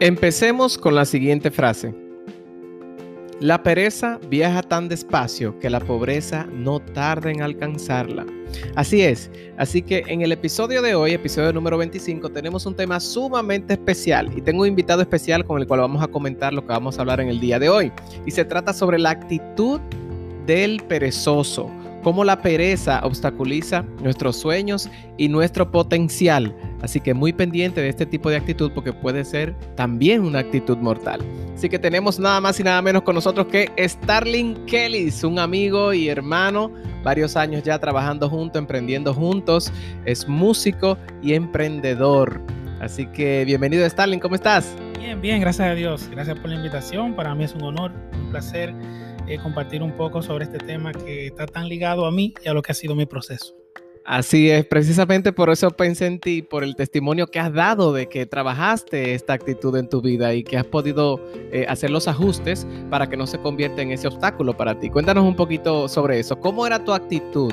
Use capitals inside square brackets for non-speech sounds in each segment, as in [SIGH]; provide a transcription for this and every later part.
Empecemos con la siguiente frase. La pereza viaja tan despacio que la pobreza no tarda en alcanzarla. Así es, así que en el episodio de hoy, episodio número 25, tenemos un tema sumamente especial y tengo un invitado especial con el cual vamos a comentar lo que vamos a hablar en el día de hoy. Y se trata sobre la actitud del perezoso cómo la pereza obstaculiza nuestros sueños y nuestro potencial. Así que muy pendiente de este tipo de actitud porque puede ser también una actitud mortal. Así que tenemos nada más y nada menos con nosotros que Starling Kelly, un amigo y hermano, varios años ya trabajando juntos, emprendiendo juntos, es músico y emprendedor. Así que bienvenido Starling, ¿cómo estás? Bien, bien, gracias a Dios. Gracias por la invitación. Para mí es un honor, un placer eh, compartir un poco sobre este tema que está tan ligado a mí y a lo que ha sido mi proceso. Así es, precisamente por eso pensé en ti, por el testimonio que has dado de que trabajaste esta actitud en tu vida y que has podido eh, hacer los ajustes para que no se convierta en ese obstáculo para ti. Cuéntanos un poquito sobre eso. ¿Cómo era tu actitud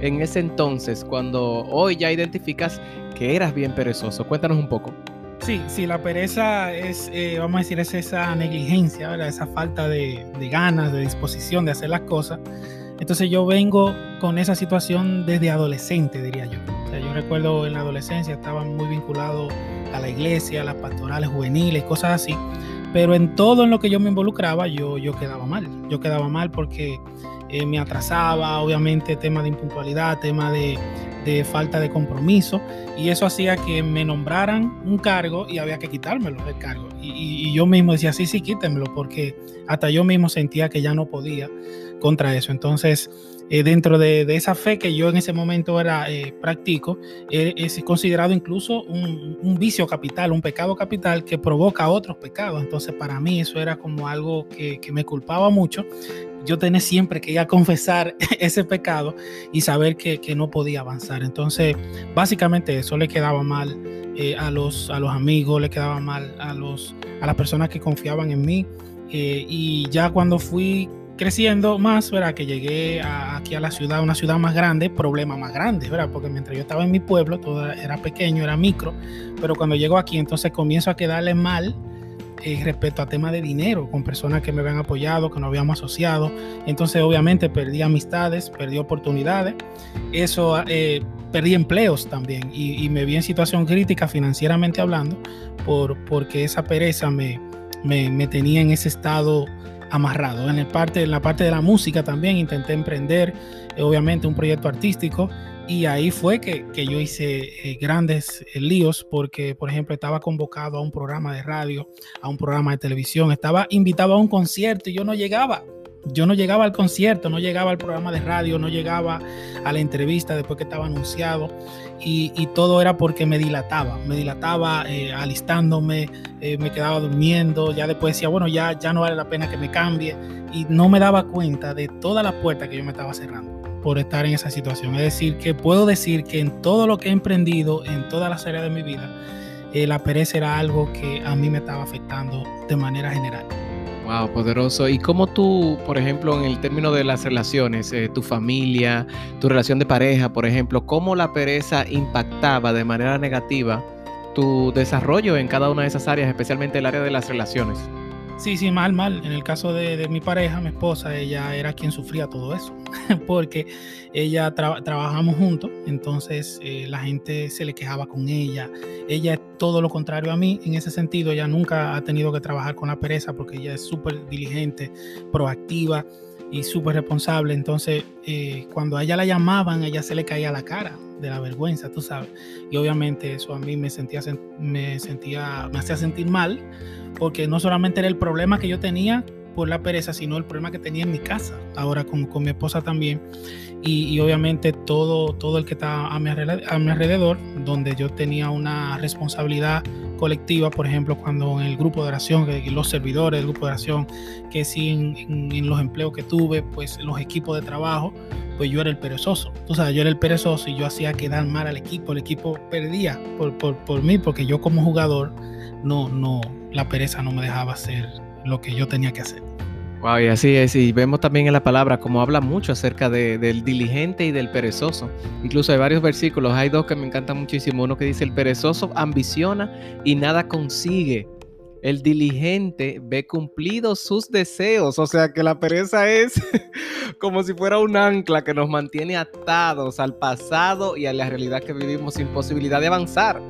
en ese entonces cuando hoy ya identificas que eras bien perezoso? Cuéntanos un poco. Sí, sí, la pereza es, eh, vamos a decir, es esa negligencia, esa falta de, ganas, de disposición de hacer las cosas. Entonces yo vengo con esa situación desde adolescente, diría yo. O sea, yo recuerdo en la adolescencia estaba muy vinculado a la iglesia, a las pastorales juveniles, cosas así. Pero en todo en lo que yo me involucraba, yo, yo quedaba mal. Yo quedaba mal porque eh, me atrasaba, obviamente, tema de impuntualidad, tema de, de falta de compromiso y eso hacía que me nombraran un cargo y había que quitármelo el cargo. Y, yo mismo decía, sí, sí, quítemelo, porque hasta yo mismo sentía que ya no podía contra eso. Entonces, eh, dentro de, esa fe que yo en ese momento era eh, practico, eh, es considerado incluso un, vicio capital, un pecado capital que provoca otros pecados. Entonces, para mí eso era como algo que, que me culpaba mucho yo tenía siempre que ir a confesar [LAUGHS] ese pecado y saber que, no podía avanzar. Entonces, básicamente eso le quedaba mal eh, a, los, a los amigos, le quedaba mal a, los, a las personas que confiaban en mí. Eh, y ya cuando fui creciendo más, ¿verdad? Que llegué aquí a la ciudad, una ciudad más grande, problema más grande, ¿verdad? Porque mientras yo estaba en mi pueblo, todo era pequeño, era micro, pero cuando llego aquí, entonces comienzo a quedarle mal eh, respecto a temas de dinero con personas que me habían apoyado, que nos habíamos asociado. Entonces, obviamente, perdí amistades, perdí oportunidades. Eso, eh, perdí empleos también y, me vi en situación crítica financieramente hablando por, porque esa pereza me, me, tenía en ese estado amarrado. En, el parte, en la parte de la música también intenté emprender, eh, obviamente, un proyecto artístico y ahí fue que, yo hice eh, grandes eh, líos porque, por ejemplo, estaba convocado a un programa de radio, a un programa de televisión, estaba invitado a un concierto y yo no llegaba. Yo no llegaba al concierto, no llegaba al programa de radio, no llegaba a la entrevista después que estaba anunciado y, todo era porque me dilataba, me dilataba eh, alistándome, me quedaba durmiendo, ya después decía, bueno, ya, ya no vale la pena que me cambie y no me daba cuenta de todas las puertas que yo me estaba cerrando por estar en esa situación. Es decir, que puedo decir que en todo lo que he emprendido, en todas las áreas de mi vida, eh, la pereza era algo que a mí me estaba afectando de manera general. Wow, poderoso. ¿Y cómo tú, por ejemplo, en el término de las relaciones, eh, tu familia, tu relación de pareja, por ejemplo, cómo la pereza impactaba de manera negativa tu desarrollo en cada una de esas áreas, especialmente el área de las relaciones? Sí, sí, mal, mal. En el caso de, mi pareja, mi esposa, ella era quien sufría todo eso, [LAUGHS] porque ella trabajamos juntos, entonces eh, la gente se le quejaba con ella. Ella es todo lo contrario a mí, en ese sentido, ella nunca ha tenido que trabajar con la pereza porque ella es súper diligente, proactiva y súper responsable. Entonces, eh, cuando a ella la llamaban, a ella se le caía la cara de la vergüenza, tú sabes. Y obviamente eso a mí me sentía, me sentía, me hacía sentir mal porque no solamente era el problema que yo tenía por la pereza, sino el problema que tenía en mi casa, ahora con, con mi esposa también, y, obviamente todo, todo el que está a mi, a mi alrededor, donde yo tenía una responsabilidad colectiva, por ejemplo, cuando en el grupo de oración, los servidores del grupo de oración, que sí en, los empleos que tuve, pues los equipos de trabajo, pues yo era el perezoso. Tú sabes, yo era el perezoso y yo hacía quedar mal al equipo. El equipo perdía por, por, por mí, porque yo como jugador no, no, la pereza no me dejaba hacer lo que yo tenía que hacer. Wow, y así es, y vemos también en la palabra como habla mucho acerca del diligente y del perezoso. Incluso hay varios versículos, hay dos que me encantan muchísimo. Uno que dice, el perezoso ambiciona y nada consigue. El diligente ve cumplidos sus deseos, o sea que la pereza es [LAUGHS] como si fuera un ancla que nos mantiene atados al pasado y a la realidad que vivimos sin posibilidad de avanzar.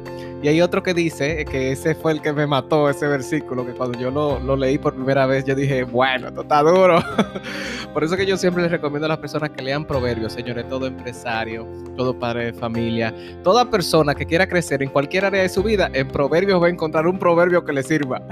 Y hay otro que dice, que ese fue el que me mató, ese versículo, que cuando yo lo, leí por primera vez, yo dije, bueno, esto está duro. [LAUGHS] por eso que yo siempre les recomiendo a las personas que lean proverbios, señores, todo empresario, todo padre de familia, toda persona que quiera crecer en cualquier área de su vida, en proverbios va a encontrar un proverbio que le sirva.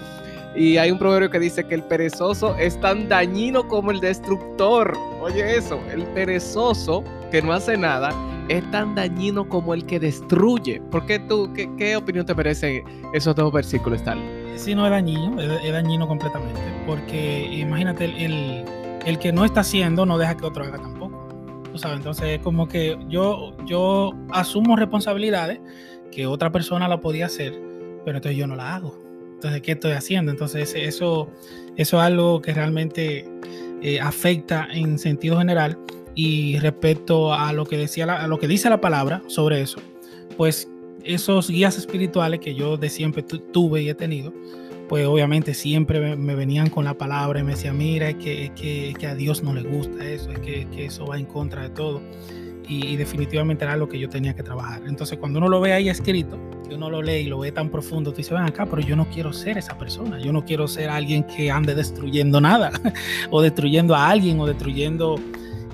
[LAUGHS] y hay un proverbio que dice que el perezoso es tan dañino como el destructor. Oye eso, el perezoso que no hace nada es tan dañino como el que destruye. ¿Por qué tú, qué, opinión te merecen esos dos versículos, tal? Sí, no es dañino, es, dañino completamente. Porque imagínate, el, el, que no está haciendo no deja que otro haga tampoco. Tú sabes, entonces es como que yo, yo asumo responsabilidades que otra persona la podía hacer, pero entonces yo no la hago. Entonces, ¿qué estoy haciendo? Entonces, eso, eso es algo que realmente eh, afecta en sentido general y respecto a lo que decía lo que dice la palabra sobre eso, pues esos guías espirituales que yo de siempre tuve y he tenido, pues obviamente siempre me, venían con la palabra y me decían, mira, es que, que, que, a Dios no le gusta eso, es que, que eso va en contra de todo. Y, definitivamente era lo que yo tenía que trabajar. Entonces cuando uno lo ve ahí escrito, que uno lo lee y lo ve tan profundo, tú dices, ven acá, pero yo no quiero ser esa persona, yo no quiero ser alguien que ande destruyendo nada, [LAUGHS] o destruyendo a alguien, o destruyendo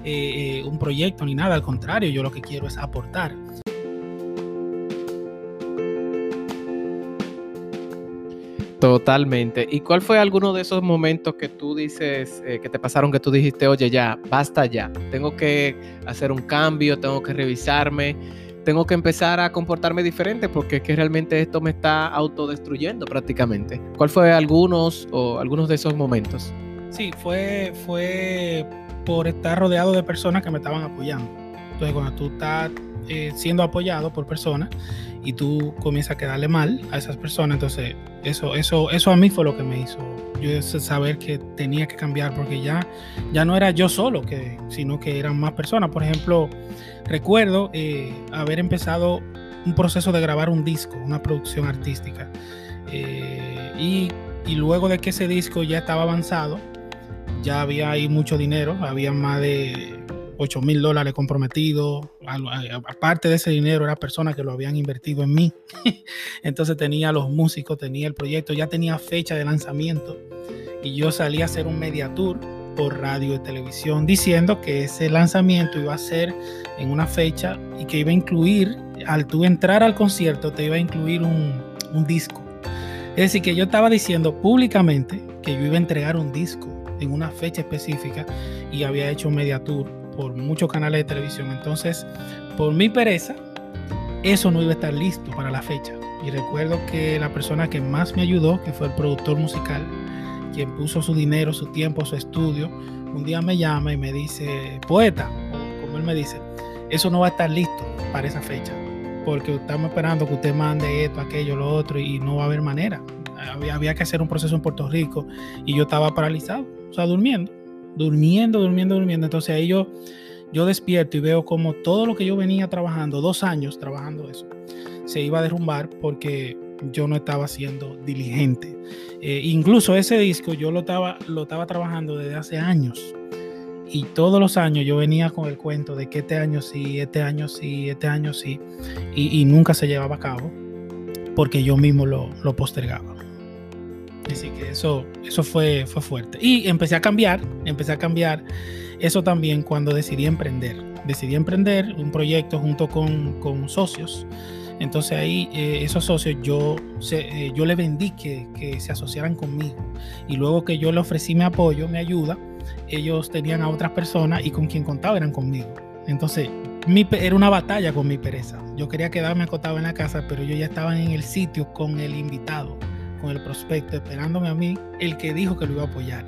eh, eh, un proyecto ni nada, al contrario, yo lo que quiero es aportar. Totalmente. ¿Y cuál fue alguno de esos momentos que tú dices, eh, que te pasaron, que tú dijiste, oye, ya, basta ya, tengo que hacer un cambio, tengo que revisarme, tengo que empezar a comportarme diferente porque es que realmente esto me está autodestruyendo prácticamente? ¿Cuál fue algunos o algunos de esos momentos? Sí, fue, fue por estar rodeado de personas que me estaban apoyando. Entonces, cuando tú estás eh, siendo apoyado por personas y tú comienzas a quedarle mal a esas personas, entonces eso, eso, eso a mí fue lo que me hizo yo saber que tenía que cambiar porque ya, ya no era yo solo, sino que eran más personas. Por ejemplo, recuerdo eh, haber empezado un proceso de grabar un disco, una producción artística. Eh, y, y luego de que ese disco ya estaba avanzado, ya había ahí mucho dinero, había más de 8 mil dólares comprometidos. Aparte de ese dinero, era personas que lo habían invertido en mí. [LAUGHS] Entonces tenía los músicos, tenía el proyecto, ya tenía fecha de lanzamiento. Y yo salí a hacer un media tour por radio y televisión diciendo que ese lanzamiento iba a ser en una fecha y que iba a incluir, al tú entrar al concierto, te iba a incluir un, un disco. Es decir, que yo estaba diciendo públicamente que yo iba a entregar un disco en una fecha específica y había hecho media tour por muchos canales de televisión. Entonces, por mi pereza, eso no iba a estar listo para la fecha. Y recuerdo que la persona que más me ayudó, que fue el productor musical, quien puso su dinero, su tiempo, su estudio, un día me llama y me dice, poeta, como él me dice, eso no va a estar listo para esa fecha, porque estamos esperando que usted mande esto, aquello, lo otro, y no va a haber manera. Había, había que hacer un proceso en Puerto Rico y yo estaba paralizado o durmiendo, durmiendo, durmiendo, durmiendo. Entonces ahí yo, yo despierto y veo como todo lo que yo venía trabajando, dos años trabajando eso, se iba a derrumbar porque yo no estaba siendo diligente. Eh, incluso ese disco yo lo estaba, lo estaba trabajando desde hace años. Y todos los años yo venía con el cuento de que este año sí, este año sí, este año sí. Y, nunca se llevaba a cabo porque yo mismo lo, lo postergaba. Así que eso, eso fue, fue fuerte. Y empecé a cambiar, empecé a cambiar eso también cuando decidí emprender. Decidí emprender un proyecto junto con, con socios. Entonces ahí eh, esos socios yo, se, eh, yo le vendí que, que, se asociaran conmigo. Y luego que yo le ofrecí mi apoyo, mi ayuda, ellos tenían a otras personas y con quien contaba eran conmigo. Entonces mi, era una batalla con mi pereza. Yo quería quedarme acotado en la casa, pero yo ya estaba en el sitio con el invitado con el prospecto, esperándome a mí, el que dijo que lo iba a apoyar.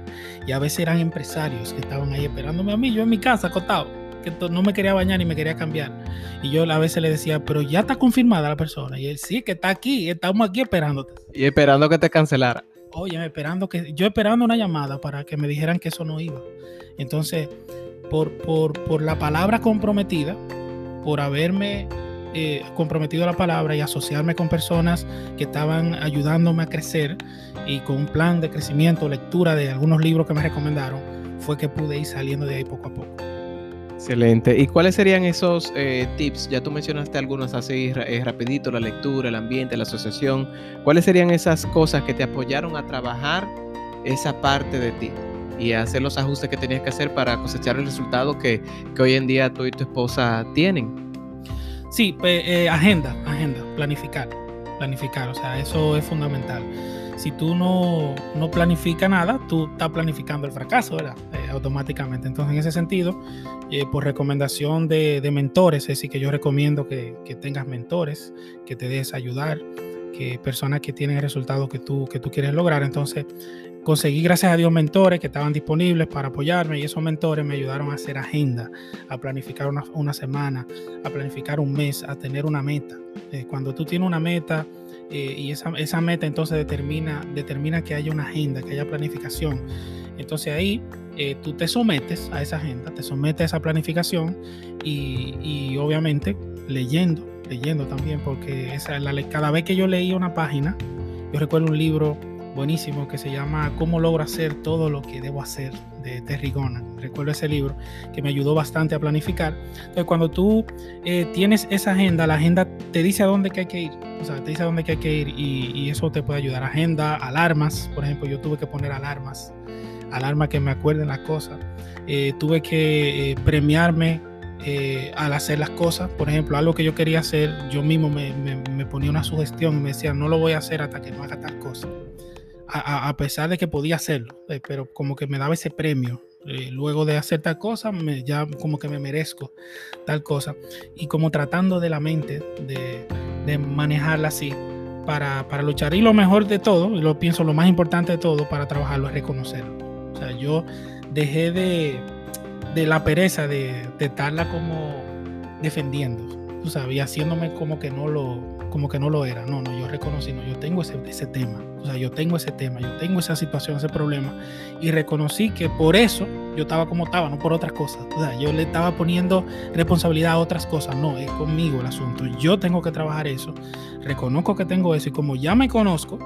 Y a veces eran empresarios que estaban ahí esperándome a mí, yo en mi casa acotado, que no me quería bañar ni me quería cambiar. Y yo a veces le decía, pero ya está confirmada la persona. Y él, sí, que está aquí, estamos aquí esperándote. Y esperando que te cancelara. Oye, esperando que, yo esperando una llamada para que me dijeran que eso no iba. Entonces, por, por, por la palabra comprometida, por haberme eh, comprometido a la palabra y asociarme con personas que estaban ayudándome a crecer y con un plan de crecimiento, lectura de algunos libros que me recomendaron, fue que pude ir saliendo de ahí poco a poco. Excelente. ¿Y cuáles serían esos eh, tips? Ya tú mencionaste algunos así eh, rapidito, la lectura, el ambiente, la asociación. ¿Cuáles serían esas cosas que te apoyaron a trabajar esa parte de ti y hacer los ajustes que tenías que hacer para cosechar el resultado que, que hoy en día tú y tu esposa tienen? Sí, eh, agenda, agenda, planificar, planificar, o sea, eso es fundamental si tú no, no planificas nada, tú estás planificando el fracaso, ¿verdad? Eh, automáticamente. Entonces, en ese sentido, eh, por recomendación de, de, mentores, es decir, que yo recomiendo que, que, tengas mentores, que te des ayudar, que personas que tienen el resultado que tú, que tú quieres lograr. Entonces, conseguí, gracias a Dios, mentores que estaban disponibles para apoyarme y esos mentores me ayudaron a hacer agenda, a planificar una, una semana, a planificar un mes, a tener una meta. Eh, cuando tú tienes una meta, eh, y esa, esa, meta entonces determina, determina que haya una agenda, que haya planificación. Entonces ahí eh, tú te sometes a esa agenda, te sometes a esa planificación y, y obviamente leyendo, leyendo también, porque cada vez que yo leía una página, yo recuerdo un libro buenísimo que se llama Cómo logro hacer todo lo que debo hacer de Terry Gonan. Recuerdo ese libro que me ayudó bastante a planificar. Entonces, cuando tú eh, tienes esa agenda, la agenda te dice a dónde que hay que ir. O sea, te dice a dónde que hay que ir y, y eso te puede ayudar. Agenda, alarmas. Por ejemplo, yo tuve que poner alarmas. Alarmas que me acuerden las cosas. Eh, tuve que eh, premiarme eh, al hacer las cosas. Por ejemplo, algo que yo quería hacer, yo mismo me, me, me, ponía una sugestión y me decía, no lo voy a hacer hasta que no haga tal cosa a, a, pesar de que podía hacerlo, eh, pero como que me daba ese premio. Eh, luego de hacer tal cosa, me, ya como que me merezco tal cosa. Y como tratando de la mente, de, de manejarla así, para, para, luchar. Y lo mejor de todo, lo pienso lo más importante de todo para trabajarlo es reconocerlo. O sea, yo dejé de, de la pereza de, de estarla como defendiendo, tú sabes, haciéndome como que no lo, como que no lo era. No, no, yo reconocí, no, yo tengo ese, ese tema. O sea, yo tengo ese tema, yo tengo esa situación, ese problema. Y reconocí que por eso yo estaba como estaba, no por otras cosas. O sea, yo le estaba poniendo responsabilidad a otras cosas. No, es conmigo el asunto. Yo tengo que trabajar eso. Reconozco que tengo eso y como ya me conozco,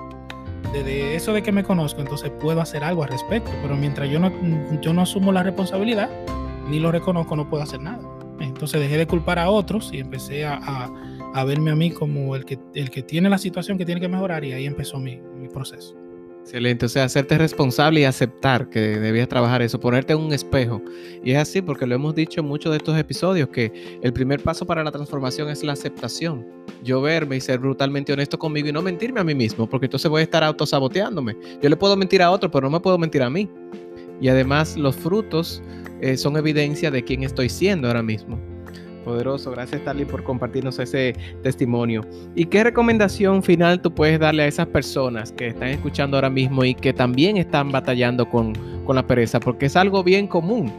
desde eso de que me conozco, entonces puedo hacer algo al respecto. Pero mientras yo no, yo no asumo la responsabilidad, ni lo reconozco, no puedo hacer nada. Entonces dejé de culpar a otros y empecé a, a, verme a mí como el que, el que tiene la situación que tiene que mejorar y ahí empezó mi, mi proceso. Excelente, o sea, hacerte responsable y aceptar que debías trabajar eso, ponerte en un espejo. Y es así porque lo hemos dicho en muchos de estos episodios, que el primer paso para la transformación es la aceptación. Yo verme y ser brutalmente honesto conmigo y no mentirme a mí mismo, porque entonces voy a estar autosaboteándome. Yo le puedo mentir a otro, pero no me puedo mentir a mí. Y además los frutos eh, son evidencia de quién estoy siendo ahora mismo. Poderoso, gracias Starly por compartirnos ese testimonio. ¿Y qué recomendación final tú puedes darle a esas personas que están escuchando ahora mismo y que también están batallando con, con la pereza? Porque es algo bien común.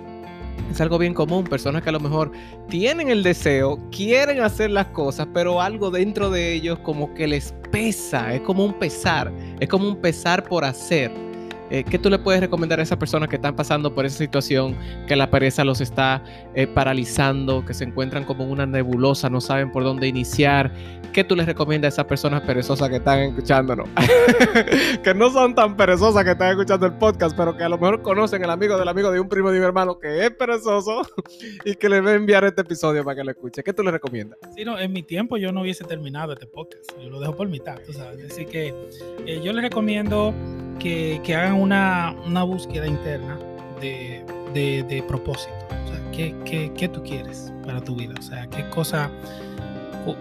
Es algo bien común, personas que a lo mejor tienen el deseo, quieren hacer las cosas, pero algo dentro de ellos como que les pesa, es como un pesar, es como un pesar por hacer eh, ¿Qué tú le puedes recomendar a esas personas que están pasando por esa situación, que la pereza los está eh, paralizando, que se encuentran como una nebulosa, no saben por dónde iniciar? ¿Qué tú les recomiendas a esas personas perezosas que están escuchándonos? [LAUGHS] que no son tan perezosas que están escuchando el podcast, pero que a lo mejor conocen el amigo del amigo de un primo de mi hermano que es perezoso [LAUGHS] y que le va a enviar este episodio para que lo escuche. ¿Qué tú les recomiendas? Sí, no, en mi tiempo yo no hubiese terminado este podcast. Yo lo dejo por mitad, sabes. Así que eh, yo les recomiendo que, que hagan una, una, búsqueda interna de, de, de propósito. O sea, ¿qué, qué, ¿qué, tú quieres para tu vida? O sea, ¿qué cosa,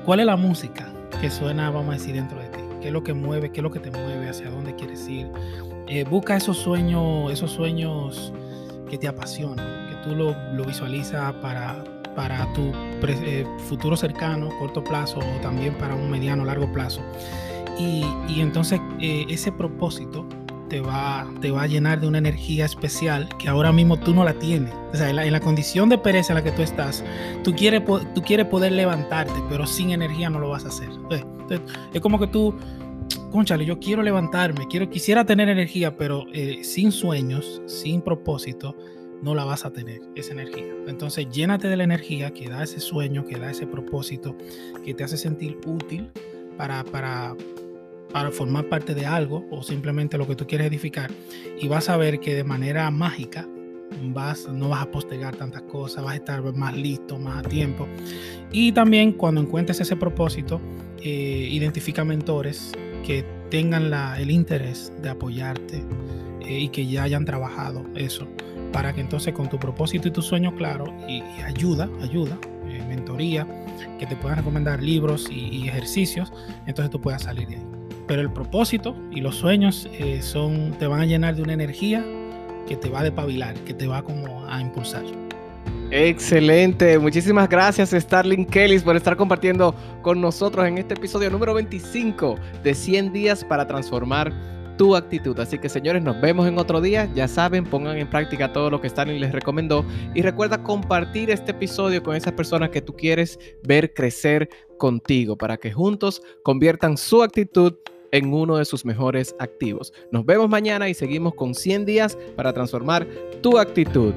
cuál es la música que suena, vamos a decir, dentro de ti? ¿Qué es lo que mueve? ¿Qué es lo que te mueve? ¿Hacia dónde quieres ir? Eh, busca esos sueños, esos sueños que te apasionan, que tú lo, lo visualizas para, para tu eh, futuro cercano, corto plazo o también para un mediano, largo plazo. Y, y entonces eh, ese propósito te va, te va a llenar de una energía especial que ahora mismo tú no la tienes. O sea, en la, condición de pereza en la que tú estás, tú quieres, tú quieres poder levantarte, pero sin energía no lo vas a hacer. Es como que tú, conchale, yo quiero levantarme, quiero, quisiera tener energía, pero eh, sin sueños, sin propósito, no la vas a tener, esa energía. Entonces, llénate de la energía que da ese sueño, que da ese propósito, que te hace sentir útil para, para formar parte de algo o simplemente lo que tú quieres edificar. Y vas a ver que de manera mágica vas, no vas a postergar tantas cosas, vas a estar más listo, más a tiempo. Y también cuando encuentres ese propósito, eh, identifica mentores que tengan la, el interés de apoyarte eh, y que ya hayan trabajado eso para que entonces con tu propósito y tu sueño claro y, ayuda, ayuda, eh, mentoría, que te puedan recomendar libros y, ejercicios, entonces tú puedas salir de ahí. Pero el propósito y los sueños eh, son, te van a llenar de una energía que te va a depabilar, que te va como a impulsar. Excelente, muchísimas gracias Starling Kellys por estar compartiendo con nosotros en este episodio número 25 de 100 días para transformar tu actitud. Así que señores, nos vemos en otro día. Ya saben, pongan en práctica todo lo que Stanley les recomendó y recuerda compartir este episodio con esas personas que tú quieres ver crecer contigo para que juntos conviertan su actitud en uno de sus mejores activos. Nos vemos mañana y seguimos con 100 días para transformar tu actitud.